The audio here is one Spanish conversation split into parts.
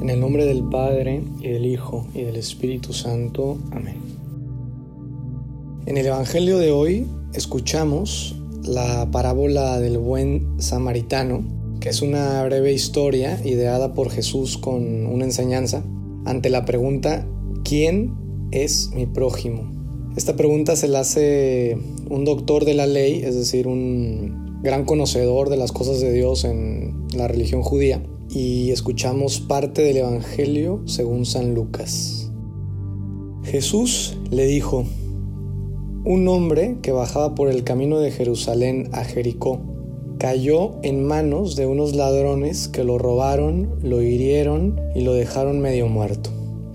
En el nombre del Padre, y del Hijo, y del Espíritu Santo. Amén. En el Evangelio de hoy escuchamos la parábola del buen samaritano, que es una breve historia ideada por Jesús con una enseñanza ante la pregunta ¿quién es mi prójimo? Esta pregunta se la hace un doctor de la ley, es decir, un gran conocedor de las cosas de Dios en la religión judía y escuchamos parte del Evangelio según San Lucas. Jesús le dijo, un hombre que bajaba por el camino de Jerusalén a Jericó cayó en manos de unos ladrones que lo robaron, lo hirieron y lo dejaron medio muerto.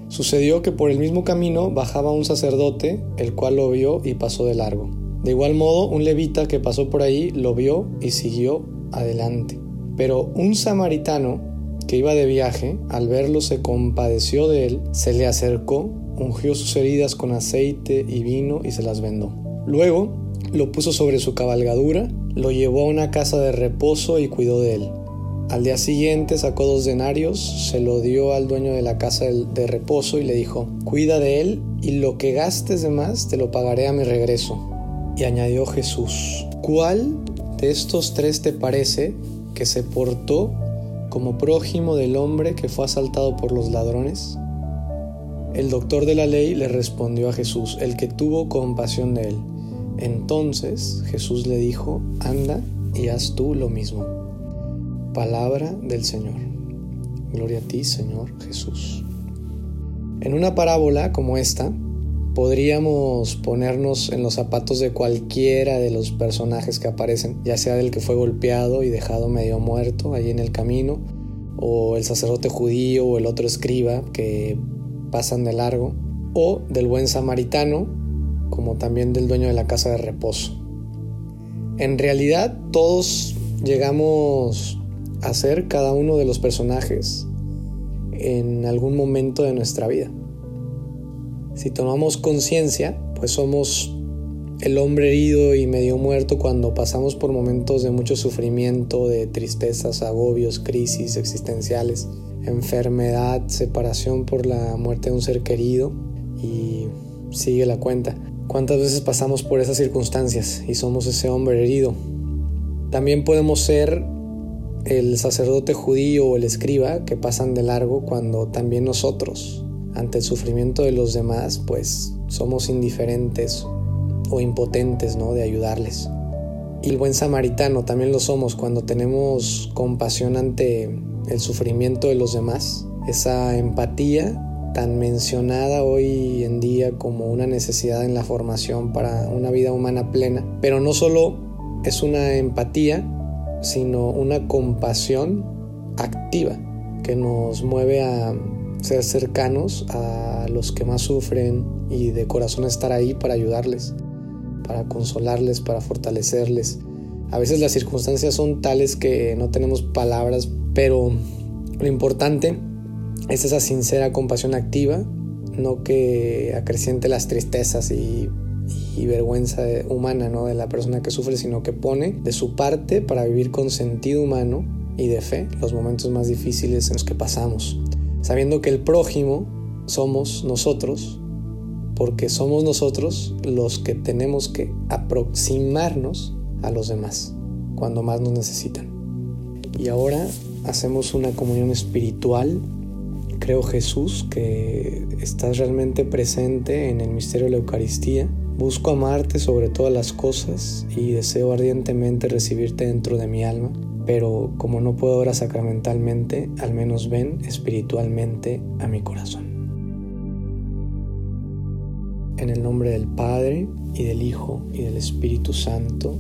Sucedió que por el mismo camino bajaba un sacerdote, el cual lo vio y pasó de largo. De igual modo, un levita que pasó por ahí lo vio y siguió adelante. Pero un samaritano que iba de viaje, al verlo se compadeció de él, se le acercó, ungió sus heridas con aceite y vino y se las vendó. Luego lo puso sobre su cabalgadura, lo llevó a una casa de reposo y cuidó de él. Al día siguiente sacó dos denarios, se lo dio al dueño de la casa de reposo y le dijo, cuida de él y lo que gastes de más te lo pagaré a mi regreso. Y añadió Jesús, ¿cuál de estos tres te parece que se portó como prójimo del hombre que fue asaltado por los ladrones? El doctor de la ley le respondió a Jesús, el que tuvo compasión de él. Entonces Jesús le dijo, anda y haz tú lo mismo. Palabra del Señor. Gloria a ti, Señor Jesús. En una parábola como esta, podríamos ponernos en los zapatos de cualquiera de los personajes que aparecen, ya sea del que fue golpeado y dejado medio muerto ahí en el camino, o el sacerdote judío o el otro escriba que pasan de largo, o del buen samaritano, como también del dueño de la casa de reposo. En realidad todos llegamos a ser cada uno de los personajes en algún momento de nuestra vida. Si tomamos conciencia, pues somos el hombre herido y medio muerto cuando pasamos por momentos de mucho sufrimiento, de tristezas, agobios, crisis existenciales, enfermedad, separación por la muerte de un ser querido y sigue la cuenta. ¿Cuántas veces pasamos por esas circunstancias y somos ese hombre herido? También podemos ser el sacerdote judío o el escriba que pasan de largo cuando también nosotros ante el sufrimiento de los demás, pues somos indiferentes o impotentes, ¿no? De ayudarles. Y el buen samaritano también lo somos cuando tenemos compasión ante el sufrimiento de los demás. Esa empatía tan mencionada hoy en día como una necesidad en la formación para una vida humana plena. Pero no solo es una empatía, sino una compasión activa que nos mueve a ser cercanos a los que más sufren y de corazón estar ahí para ayudarles, para consolarles, para fortalecerles. A veces las circunstancias son tales que no tenemos palabras, pero lo importante es esa sincera compasión activa, no que acreciente las tristezas y, vergüenza humana ¿no? de la persona que sufre, sino que pone de su parte para vivir con sentido humano y de fe los momentos más difíciles en los que pasamos sabiendo que el prójimo somos nosotros, porque somos nosotros los que tenemos que aproximarnos a los demás cuando más nos necesitan. Y ahora hacemos una comunión espiritual. Creo Jesús que estás realmente presente en el misterio de la Eucaristía. Busco amarte sobre todas las cosas y deseo ardientemente recibirte dentro de mi alma pero como no puedo ahora sacramentalmente, al menos ven espiritualmente a mi corazón. En el nombre del Padre, y del Hijo, y del Espíritu Santo.